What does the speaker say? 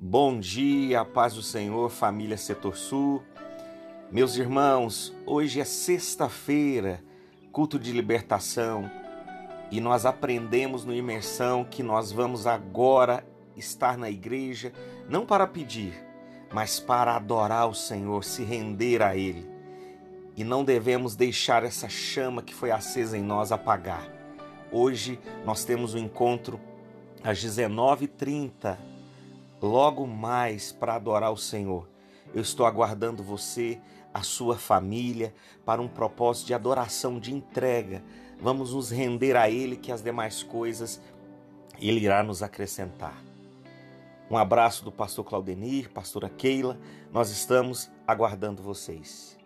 Bom dia, paz do Senhor, família Setor Sul. Meus irmãos, hoje é sexta-feira, culto de libertação, e nós aprendemos no imersão que nós vamos agora estar na igreja não para pedir, mas para adorar o Senhor, se render a Ele. E não devemos deixar essa chama que foi acesa em nós apagar. Hoje nós temos um encontro às 19h30 logo mais para adorar o Senhor. Eu estou aguardando você, a sua família, para um propósito de adoração, de entrega. Vamos nos render a Ele, que as demais coisas Ele irá nos acrescentar. Um abraço do pastor Claudenir, pastora Keila. Nós estamos aguardando vocês.